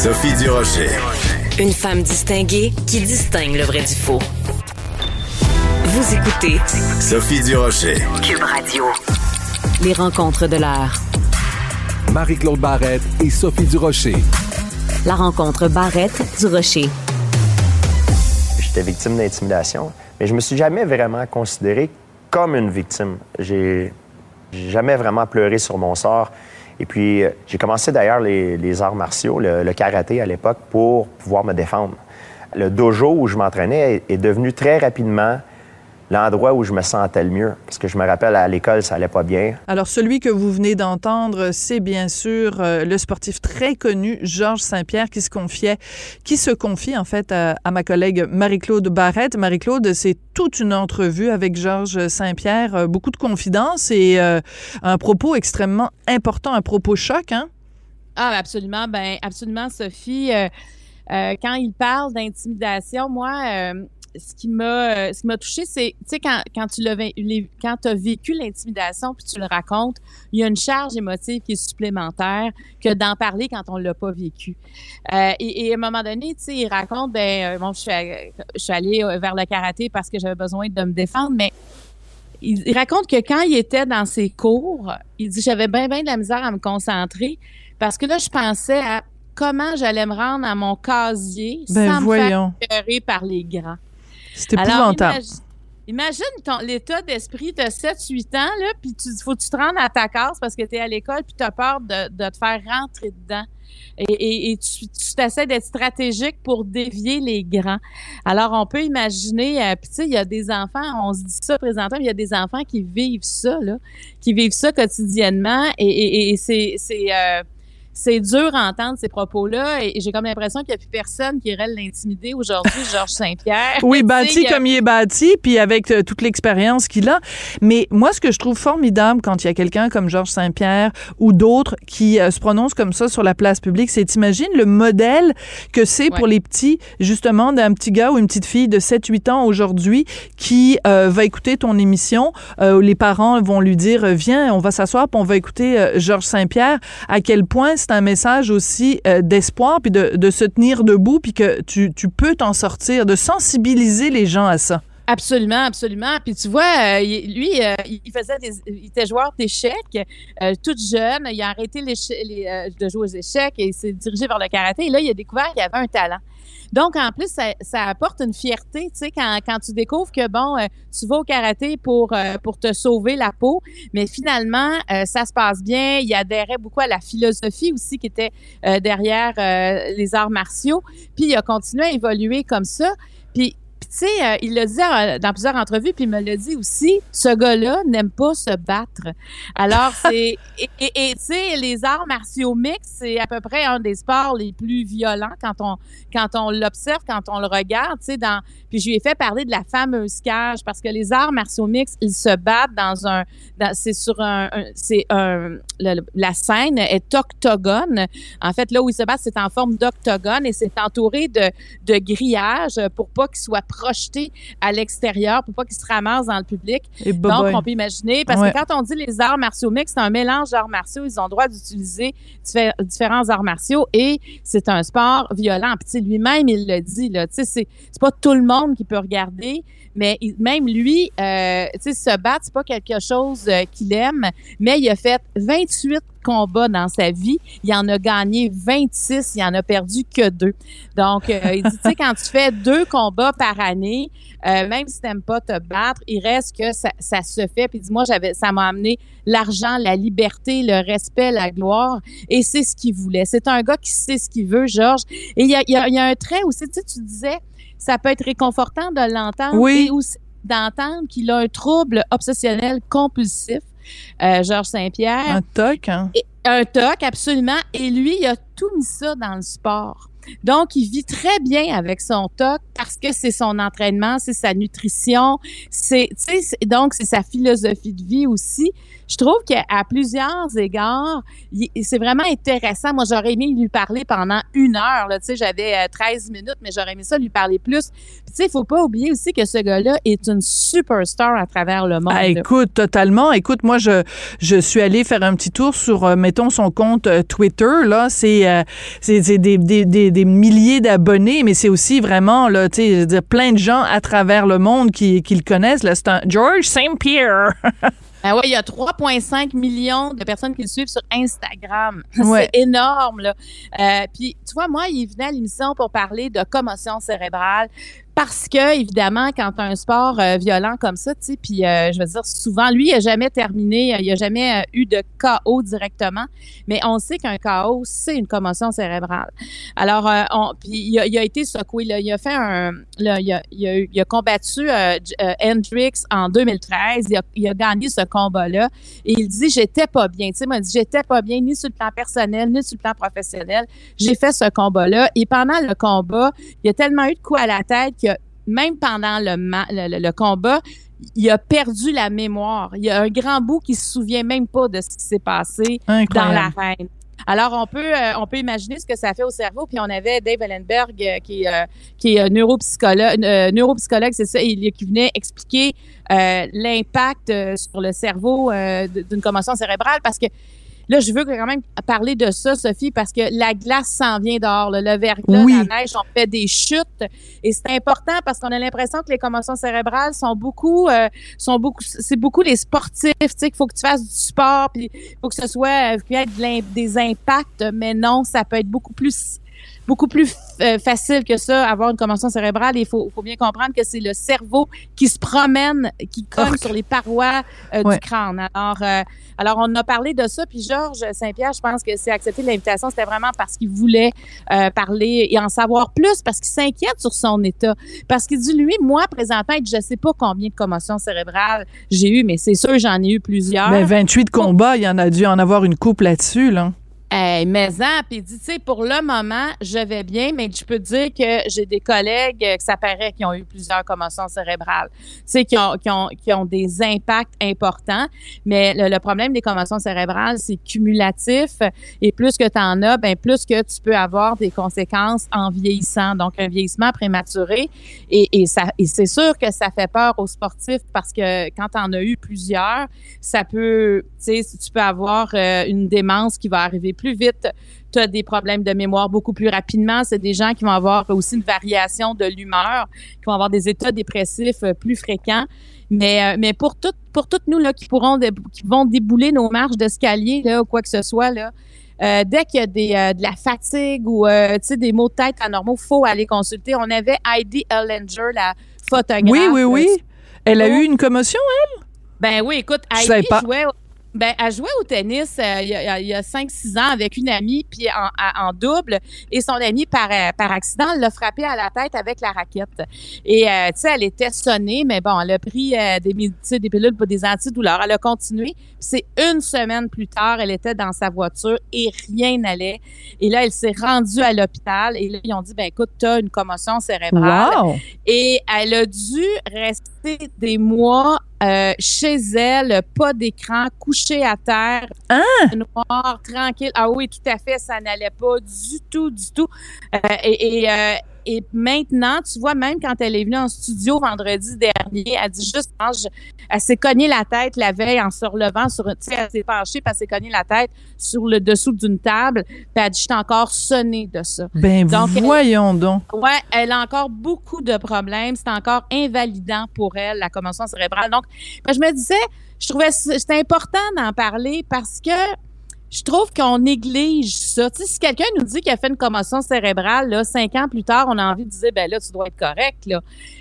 Sophie Durocher. Une femme distinguée qui distingue le vrai du faux. Vous écoutez Sophie Durocher. Cube Radio. Les rencontres de l'heure. Marie-Claude Barrette et Sophie Durocher. La rencontre Barrette-Durocher. J'étais victime d'intimidation, mais je me suis jamais vraiment considéré comme une victime. J'ai j'ai jamais vraiment pleuré sur mon sort. Et puis, euh, j'ai commencé d'ailleurs les, arts martiaux, le, le karaté à l'époque, pour pouvoir me défendre. Le dojo où je m'entraînais est devenu très rapidement l'endroit où je me sentais le mieux. Parce que je me rappelle, à l'école, ça allait pas bien. Alors, celui que vous venez d'entendre, c'est bien sûr euh, le sportif très connu, Georges Saint-Pierre, qui se confiait, qui se confie en fait à, à ma collègue Marie-Claude Barrette. Marie-Claude, c'est toute une entrevue avec Georges Saint-Pierre, euh, beaucoup de confidences et euh, un propos extrêmement important, un propos choc, hein? Ah, absolument. Ben, absolument, Sophie. Euh, euh, quand il parle d'intimidation, moi, euh, ce qui m'a, euh, ce qui m'a touché, c'est, tu sais, quand, quand tu les- quand as vécu l'intimidation puis tu le racontes, il y a une charge émotive qui est supplémentaire que d'en parler quand on l'a pas vécu. Euh, et, et à un moment donné, tu sais, il raconte, ben, euh, bon, je suis, à- je suis allée vers le karaté parce que j'avais besoin de me défendre, mais il, il raconte que quand il était dans ses cours, il dit j'avais bien bien de la misère à me concentrer parce que là je pensais à comment j'allais me rendre à mon casier Ben sans me faire par les grands. C'est Alors, épouvantable. imagi- Imagine ton, l'état d'esprit de 7-8 ans, là, puis tu faut que tu te rendes à ta case parce que tu es à l'école, puis tu as peur de, de te faire rentrer dedans. Et, et, et tu t'essaies d'être stratégique pour dévier les grands. Alors, on peut imaginer, euh, puis tu sais, il y a des enfants, on se dit ça présentement, mais il y a des enfants qui vivent ça, là, qui vivent ça quotidiennement, et, et, et c'est... c'est dur à entendre ces propos-là et j'ai comme l'impression qu'il n'y a plus personne qui irait l'intimider aujourd'hui, Georges Saint-Pierre. Oui, bâti comme il est bâti, puis avec euh, toute l'expérience qu'il a. Mais moi, ce que je trouve formidable quand il y a quelqu'un comme Georges Saint-Pierre ou d'autres qui euh, se prononcent comme ça sur la place publique, c'est t'imagines le modèle que c'est pour les petits, justement, d'un petit gars ou une petite fille de 7-8 ans aujourd'hui qui euh, va écouter ton émission. Les parents vont lui dire, viens, on va s'asseoir, puis on va écouter Georges Saint-Pierre. À quel point un message aussi euh, d'espoir, puis de, se tenir debout, puis que tu peux t'en sortir, de sensibiliser les gens à ça. Absolument, absolument. Puis tu vois, euh, lui, euh, il faisait il était joueur d'échecs, euh, tout jeune. Il a arrêté de jouer aux échecs et il s'est dirigé vers le karaté. Et là, il a découvert qu'il avait un talent. Donc, en plus, ça, apporte une fierté, tu sais, quand, tu découvres que, bon, tu vas au karaté pour, pour te sauver la peau, mais finalement, ça se passe bien. Il adhérait beaucoup à la philosophie aussi qui était derrière les arts martiaux. Puis, il a continué à évoluer comme ça. Puis, puis, tu sais, euh, il l'a dit euh, dans plusieurs entrevues, puis il me l'a dit aussi, ce gars-là n'aime pas se battre. Alors, c'est... et, tu sais, les arts martiaux mixtes, c'est à peu près un des sports les plus violents quand on quand on l'observe, quand on le regarde, tu sais, dans... Puis je lui ai fait parler de la fameuse cage, parce que les arts martiaux mixtes, ils se battent dans un... dans- c'est sur un... un- c'est un... le- la scène est octogone. En fait, là où ils se battent, c'est en forme d'octogone et c'est entouré de de grillage pour pas qu'il soit projeté à l'extérieur, pour pas qu'il se ramasse dans le public. Et Donc, on peut imaginer, parce Ouais. que quand on dit les arts martiaux mixtes, c'est un mélange d'arts martiaux. Ils ont le droit d'utiliser diffé- différents arts martiaux et c'est un sport violent. Puis, lui-même, il le dit, là. Tu sais, c'est c'est pas tout le monde qui peut regarder, mais il- même lui, euh, tu sais, se battre, c'est pas quelque chose euh, qu'il aime, mais il a fait 28 combats dans sa vie. Il en a gagné 26, il en a perdu que deux. Donc, euh, il dit, tu sais, quand tu fais deux combats par année, euh, même si t'aimes pas te battre, il reste que ça, ça se fait. Puis dis-moi, j'avais, ça m'a amené l'argent, la liberté, le respect, la gloire, et c'est ce qu'il voulait. C'est un gars qui sait ce qu'il veut, Georges. Et il y a, il y a- il y a un trait aussi, tu sais, tu disais, ça peut être réconfortant de l'entendre Oui. et aussi d'entendre qu'il a un trouble obsessionnel compulsif, euh, Georges Saint-Pierre. Un toc, hein? Et- un toc, absolument. Et lui, il a tout mis ça dans le sport. Donc, il vit très bien avec son toc parce que c'est son entraînement, c'est sa nutrition, c'est, tu sais, donc c'est sa philosophie de vie aussi. Je trouve qu'à plusieurs égards, c'est vraiment intéressant. Moi, j'aurais aimé lui parler pendant une heure. Tu sais, j'avais 13 minutes, mais j'aurais aimé ça lui parler plus. Tu sais, il faut pas oublier aussi que ce gars-là est une superstar à travers le monde. Ah, écoute, totalement. Écoute, moi, je, je suis allée faire un petit tour sur, euh, mettons, son compte euh, Twitter. Là, c'est euh, des, des, des, des, milliers d'abonnés, mais c'est aussi vraiment, là, tu sais, plein de gens à travers le monde qui, qui le connaissent. Là, c'est un George St. Pierre. Ben ouais, il y a 3,5 millions de personnes qui le suivent sur Instagram. C'est énorme, là. Euh, puis, tu vois, moi, il venait à l'émission pour parler de commotion cérébrale parce que évidemment quand un sport euh, violent comme ça, tu puis euh, je veux dire souvent lui il a jamais terminé, il a jamais euh, eu de KO directement, mais on sait qu'un KO c'est une commotion cérébrale. Alors on, puis il a, été secoué là, il a fait un là, il, a, il, a, combattu Hendrix en 2013, il a, il a gagné ce combat là et il dit j'étais pas bien, tu sais, m'a dit j'étais pas bien ni sur le plan personnel ni sur le plan professionnel. J'ai fait ce combat là et pendant le combat, il y a tellement eu de coups à la tête que même pendant le, le, combat, il a perdu la mémoire. Il y a un grand bout qui se souvient même pas de ce qui s'est passé dans l'arène. Alors, on peut, euh, on peut imaginer ce que ça fait au cerveau. Puis, on avait Dave Ellenberg, euh, qui, euh, qui est neuropsychologue, neuropsychologue c'est ça, il, qui venait expliquer l'impact sur le cerveau d'une commotion cérébrale parce que Là, je veux quand même parler de ça, Sophie, parce que la glace s'en vient dehors. Le verglas, la neige, on fait des chutes. Et c'est important parce qu'on a l'impression que les commotions cérébrales sont beaucoup, euh, sont beaucoup, c'est beaucoup les sportifs, tu sais, qu'il faut que tu fasses du sport, puis il faut que ce soit, euh, qu'il y ait des impacts, mais non, ça peut être beaucoup plus beaucoup plus euh, facile que ça, avoir une commotion cérébrale. Il faut, faut bien comprendre que c'est le cerveau qui se promène, qui cogne sur les parois euh, du crâne. Alors, euh, alors, on a parlé de ça. Puis Georges Saint-Pierre, je pense que c'est accepté l'invitation. C'était vraiment parce qu'il voulait parler et en savoir plus, parce qu'il s'inquiète sur son état. Parce qu'il dit, lui, moi, présentement, je sais pas combien de commotions cérébrales j'ai eu, mais c'est sûr, j'en ai eu plusieurs. Mais 28 combats, il y en a dû en avoir une coupe là-dessus, là. Hey, mais hein, puis dit, tu sais, pour le moment, je vais bien, mais je peux te dire que j'ai des collègues euh, que ça paraît qui ont eu plusieurs commotions cérébrales, tu sais, qui ont, qui, ont, qui ont des impacts importants. Mais le, problème des commotions cérébrales, c'est cumulatif. Et plus que tu en as, ben plus que tu peux avoir des conséquences en vieillissant. Donc, un vieillissement prématuré. Et, et, ça, et c'est sûr que ça fait peur aux sportifs parce que quand tu en as eu plusieurs, ça peut, tu sais, tu peux avoir euh, une démence qui va arriver plus vite, tu as des problèmes de mémoire beaucoup plus rapidement. C'est des gens qui vont avoir aussi une variation de l'humeur, qui vont avoir des états dépressifs euh, plus fréquents. Mais, euh, mais pour, tout, pour toutes nous là, qui, pourront qui vont débouler nos marches d'escalier là, ou quoi que ce soit, là, euh, dès qu'il y a des, de la fatigue ou des maux de tête anormaux, faut aller consulter. On avait Heidi Ellinger, la photographe. Oui, oui, oui. Elle a eu une commotion, elle? Ben oui, écoute, Heidi jouait ben, elle jouait au tennis euh, il y a, 5-6 ans avec une amie, puis en, double. Et son amie, par, euh, par accident, l'a frappée à la tête avec la raquette. Et, euh, tu sais, elle était sonnée, mais bon, elle a pris des, des pilules pour des antidouleurs. Elle a continué. C'est une semaine plus tard, elle était dans sa voiture et rien n'allait. Et là, elle s'est rendue à l'hôpital. Et là, ils ont dit, ben écoute, tu as une commotion cérébrale. Et elle a dû rester des mois euh, chez elle, pas d'écran, couché à terre, hein? noir, tranquille. Ah oui, tout à fait, ça n'allait pas du tout, du tout. Euh, et, et euh, et maintenant, tu vois, même quand elle est venue en studio vendredi dernier, elle dit juste, elle s'est cognée la tête la veille en se relevant sur, tu sais, elle s'est penchée, puis elle s'est cognée la tête sur le dessous d'une table, puis elle dit, je encore sonnée de ça. Ben, donc, voyons donc. Ouais, elle a encore beaucoup de problèmes. C'est encore invalidant pour elle, la commotion cérébrale. Donc, ben, je me disais, je trouvais c'était important d'en parler parce que je trouve qu'on néglige ça. Tu sais, si quelqu'un nous dit qu'il a fait une commotion cérébrale, là, cinq ans plus tard, on a envie de dire, ben là, tu dois être correct, là.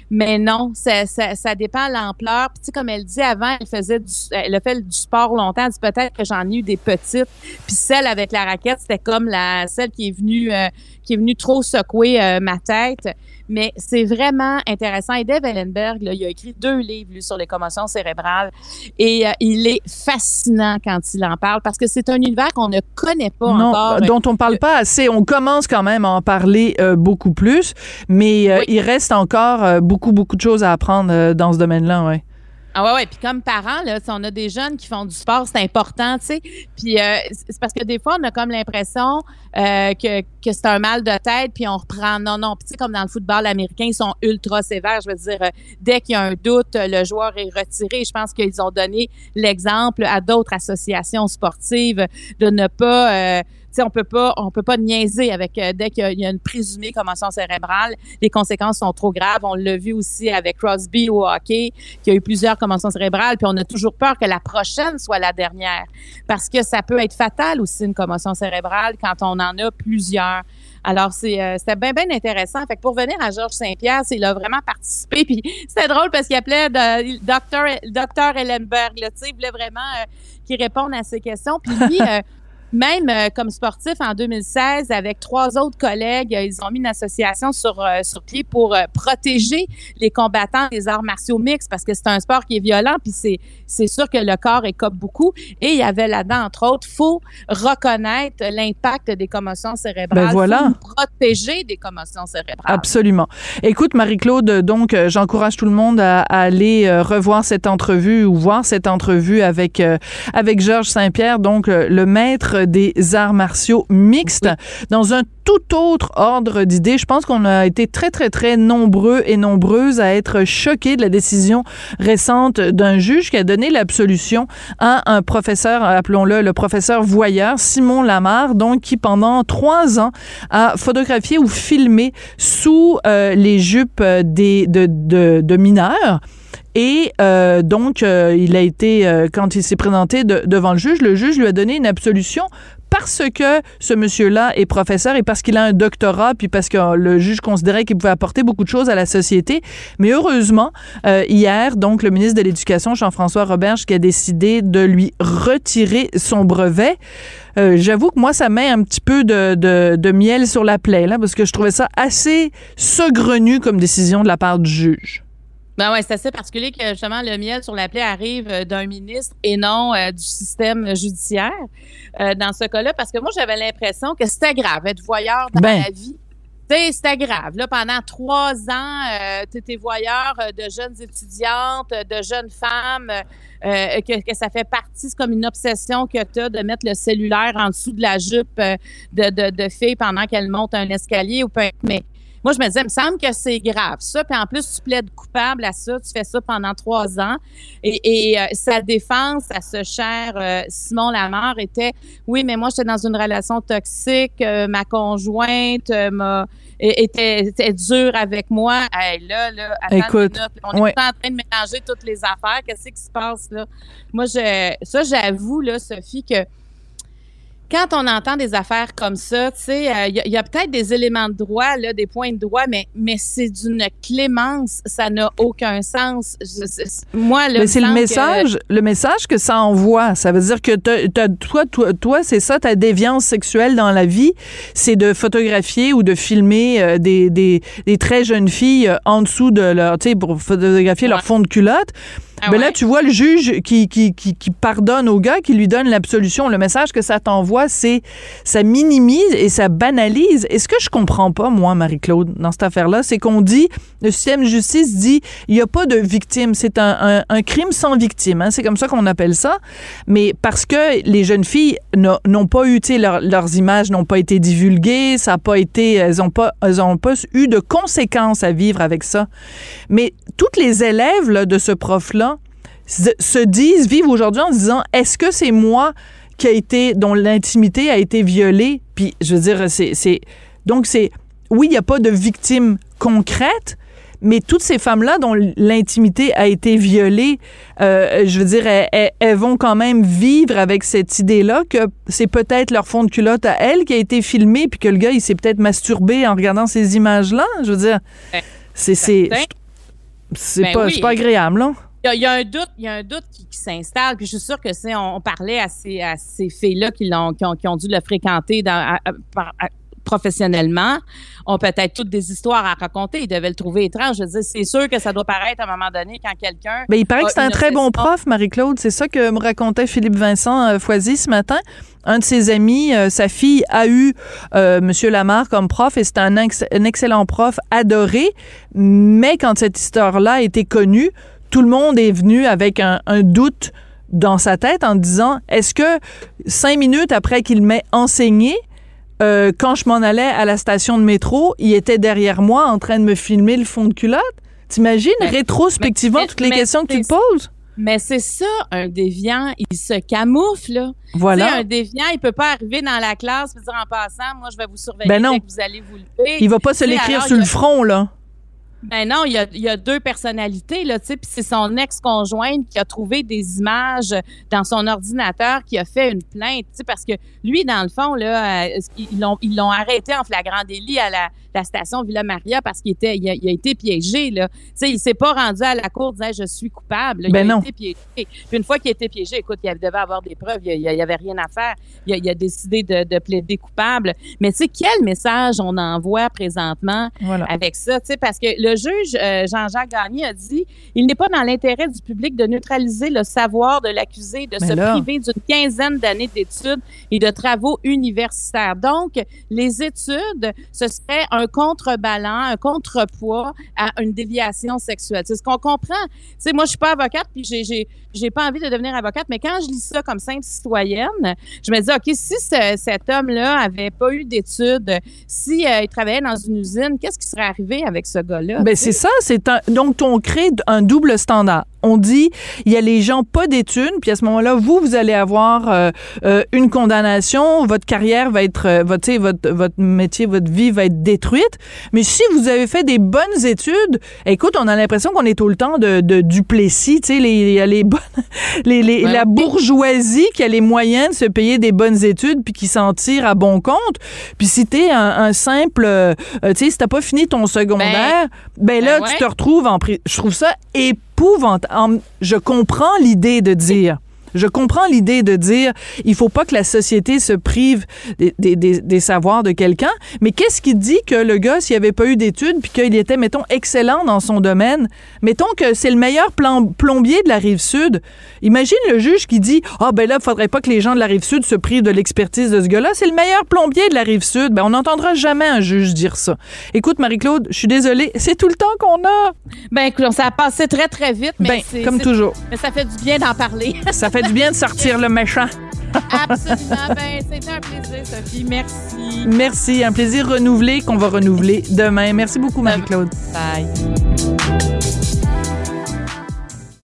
Mais non, ça, ça, ça dépend de l'ampleur. Puis, tu sais, comme elle dit avant, elle faisait du, elle a fait du sport longtemps. Elle dit peut-être que j'en ai eu des petites. Puis celle avec la raquette, c'était comme la celle qui est venue, euh, qui est venue trop secouer euh, ma tête. Mais c'est vraiment intéressant. Et Dave Ellenberg, là, il a écrit deux livres lui, sur les commotions cérébrales. Et euh, il est fascinant quand il en parle parce que c'est un univers qu'on ne connaît pas non, encore. dont on parle pas assez. On commence quand même à en parler euh, beaucoup plus, mais euh, Oui. il reste encore euh, beaucoup, beaucoup de choses à apprendre euh, dans ce domaine-là, ouais. Ah ouais, ouais. Puis comme parents, là, si on a des jeunes qui font du sport, c'est important, tu sais. Puis euh, c'est parce que des fois, on a comme l'impression euh, que, que c'est un mal de tête, puis on reprend. Non, non. Puis tu sais, comme dans le football américain, ils sont ultra sévères. Je veux dire, dès qu'il y a un doute, le joueur est retiré. Je pense qu'ils ont donné l'exemple à d'autres associations sportives de ne pas. Euh, sais, on peut pas, on peut pas niaiser avec euh, dès qu'il y a- il y a une présumée commotion cérébrale, les conséquences sont trop graves. On l'a vu aussi avec Crosby au hockey, qui a eu plusieurs commotions cérébrales, puis on a toujours peur que la prochaine soit la dernière, parce que ça peut être fatal aussi une commotion cérébrale quand on en a plusieurs. Alors c'est euh, c'était bien bien intéressant. Fait que pour venir à Georges Saint-Pierre, c'est il a vraiment participé puis c'était drôle parce qu'il appelait de, docteur docteur Ellenberg, là, il voulait vraiment euh, qu'il réponde à ces questions. Puis lui euh, même euh, comme sportif en 2016, avec trois autres collègues, euh, ils ont mis une association sur, euh, sur pied pour euh, protéger les combattants des arts martiaux mixtes parce que c'est un sport qui est violent, puis c'est, c'est sûr que le corps écope beaucoup. Et il y avait là-dedans, entre autres, faut reconnaître l'impact des commotions cérébrales. Ben voilà. Faut protéger des commotions cérébrales. Absolument. Écoute, Marie-Claude, donc, euh, j'encourage tout le monde à, à aller revoir cette entrevue ou voir cette entrevue avec, euh, avec Georges Saint-Pierre, donc le maître des arts martiaux mixtes, dans un tout autre ordre d'idées. Je pense qu'on a été très, très, très nombreux et nombreuses à être choqués de la décision récente d'un juge qui a donné l'absolution à un professeur, appelons-le le professeur voyeur, Simon Lamar, donc qui pendant trois ans a photographié ou filmé sous euh, les jupes des, de, de, de mineurs. Et euh, donc, euh, il a été, euh, quand il s'est présenté de- devant le juge, le juge lui a donné une absolution parce que ce monsieur-là est professeur et parce qu'il a un doctorat, puis parce que le juge considérait qu'il pouvait apporter beaucoup de choses à la société. Mais heureusement, euh, hier, donc, le ministre de l'Éducation, Jean-François Roberge, qui a décidé de lui retirer son brevet. Euh, J'avoue que moi, ça met un petit peu de, de, de miel sur la plaie, là, parce que je trouvais ça assez saugrenu comme décision de la part du juge. Ben ouais, c'est assez particulier que justement le miel sur la plaie arrive euh, d'un ministre et non euh, du système judiciaire euh, dans ce cas-là, parce que moi j'avais l'impression que c'était grave être voyeur dans Ben. la vie. C'était grave. Là, pendant trois ans, euh, tu étais voyeur de jeunes étudiantes, de jeunes femmes, que, que ça fait partie, c'est comme une obsession que tu as de mettre le cellulaire en dessous de la jupe de, de, de filles pendant qu'elles montent un escalier ou peu mais moi, je me disais, il me semble que c'est grave, ça. Puis en plus, tu plaides coupable à ça. Tu fais ça pendant trois ans. Et, et euh, sa défense à ce cher euh, Simon Lamar était, oui, mais moi, j'étais dans une relation toxique. euh, ma conjointe m'a était, était dure avec moi. Hey, là, là, Écoute, on est ouais. en train de mélanger toutes les affaires. Qu'est-ce qui se passe là? Moi, je, ça, j'avoue, là, Sophie, que quand on entend des affaires comme ça, tu sais, euh, il y a, peut-être des éléments de droit, là, des points de droit, mais, mais c'est d'une clémence, ça n'a aucun sens. Je- moi, là, Mais c'est le message, le message que ça envoie. Ça veut dire que t'as- t'as- toi, toi, toi c'est ça, ta déviance sexuelle dans la vie, c'est de photographier ou de filmer euh, des, des, des très jeunes filles euh, en dessous de leur, tu sais, pour photographier leur fond de culotte. Ah Ben là, ouais? tu vois le juge qui, qui, qui, qui pardonne au gars, qui lui donne l'absolution. Le message que ça t'envoie, c'est ça minimise et ça banalise. Et ce que je comprends pas, moi, Marie-Claude, dans cette affaire-là, c'est qu'on dit, le système de justice dit, il n'y a pas de victime. C'est un, un, un crime sans victime. hein. C'est comme ça qu'on appelle ça. Mais parce que les jeunes filles n'ont pas eu, tu sais, leur- leurs images n'ont pas été divulguées, ça n'a pas été, elles n'ont pas, elles ont pas eu de conséquences à vivre avec ça. Mais toutes les élèves là, de ce prof-là se se disent, vivent aujourd'hui en se disant, est-ce que c'est moi qui a été, dont l'intimité a été violée? Puis, je veux dire, c'est, c'est donc c'est, oui, il n'y a pas de victime concrète, mais toutes ces femmes-là dont l'intimité a été violée, euh, je veux dire, elles, vont quand même vivre avec cette idée-là que c'est peut-être leur fond de culotte à elles qui a été filmé, puis que le gars, il s'est peut-être masturbé en regardant ces images-là. Je veux dire, Ben, c'est, c'est, Ben pas, oui. pas agréable, là. Il y, a, il y a un doute, il y a un doute qui, qui s'installe. Puis je suis sûre que c'est, on, on parlait à ces, à ces filles-là qui, l'ont, qui, ont, qui ont dû le fréquenter dans, à- à- par- à- professionnellement ont peut-être toutes des histoires à raconter. Ils devaient le trouver étrange. Je veux dire, c'est sûr que ça doit paraître à un moment donné quand quelqu'un. Ben, il paraît que c'est un très bon prof, Marie-Claude. C'est ça que me racontait Philippe Vincent euh, Foisy ce matin. Un de ses amis, euh, sa fille a eu euh, Monsieur Lamar comme prof et c'est un, ex- un excellent prof adoré. Mais quand cette histoire-là a été connue, tout le monde est venu avec un, un doute dans sa tête en disant est-ce que cinq minutes après qu'il m'ait enseigné, euh, quand je m'en allais à la station de métro, il était derrière moi en train de me filmer le fond de culotte? T'imagines, rétrospectivement, mais- toutes les mais questions que tu te poses? Mais c'est ça, un déviant, il se camoufle, là. Tu sais, Voilà. un déviant, il peut pas arriver dans la classe et dire en passant, moi, je vais vous surveiller, Ben non. que vous allez vous lever. Il va pas se l'écrire sur le front, là. Ben non, il y a, il y a deux personnalités, là, tu sais, puis c'est son ex-conjointe qui a trouvé des images dans son ordinateur, qui a fait une plainte, tu sais, parce que lui, dans le fond, là, euh, ils l'ont ils l'ont arrêté en flagrant délit à la, la station Villa Maria parce qu'il était, il a, il a été piégé, là. Tu sais, il s'est pas rendu à la cour disant je suis coupable. Il Ben a non. été piégé. Puis une fois qu'il a été piégé, écoute, il devait avoir des preuves, il y avait rien à faire. Il a, il a décidé de, de plaider coupable. Mais tu sais, quel message on envoie présentement Voilà. avec ça, tu sais, parce que le juge euh, Jean-Jacques Gagné a dit il n'est pas dans l'intérêt du public de neutraliser le savoir de l'accusé, de Mais se là- priver d'une quinzaine d'années d'études et de travaux universitaires. Donc, les études, ce serait un contrebalan, un contrepoids à une déviation sexuelle. C'est ce qu'on comprend. Tu moi, je suis pas avocate, puis j'ai, j'ai, j'ai pas envie de devenir avocate, mais quand je lis ça comme simple citoyenne, je me dis, OK, si ce- cet homme-là avait pas eu d'études, si euh, il travaillait dans une usine, qu'est-ce qui serait arrivé avec ce gars-là? Ben c'est ça, c'est un donc on crée un double standard. On dit il y a les gens pas d'études, puis à ce moment-là vous vous allez avoir euh, euh, une condamnation, votre carrière va être euh, votre tu sais, votre votre métier, votre vie va être détruite. Mais si vous avez fait des bonnes études, écoute, on a l'impression qu'on est tout le temps de, de Duplessis, tu sais les il y a les bonnes les, les- Ouais. la bourgeoisie qui a les moyens de se payer des bonnes études puis qui s'en tire à bon compte. Puis si t'es un, un simple euh, tu sais si t'as pas fini ton secondaire, ben, là ben tu te retrouves en pri- je trouve ça épouvantable. Je comprends l'idée de dire je comprends l'idée de dire il faut pas que la société se prive des, des- des- des savoirs de quelqu'un, mais qu'est-ce qui dit que le gars, s'il avait pas eu d'études, puis qu'il était, mettons, excellent dans son domaine, mettons que c'est le meilleur plombier de la rive sud, imagine le juge qui dit ah ben là, faudrait pas que les gens de la rive sud se privent de l'expertise de ce gars-là, c'est le meilleur plombier de la rive sud. Ben on n'entendra jamais un juge dire ça. Écoute Marie-Claude, je suis désolée, c'est tout le temps qu'on a. Ben, écoute, ça a passé très, très vite, mais Ben comme toujours, Mais ça fait du bien d'en parler. ça fait du bien de sortir le méchant. Absolument. Ben, c'était un plaisir, Sophie. Merci. Merci, un plaisir renouvelé qu'on va renouveler demain. Merci beaucoup, Marie-Claude. Bye.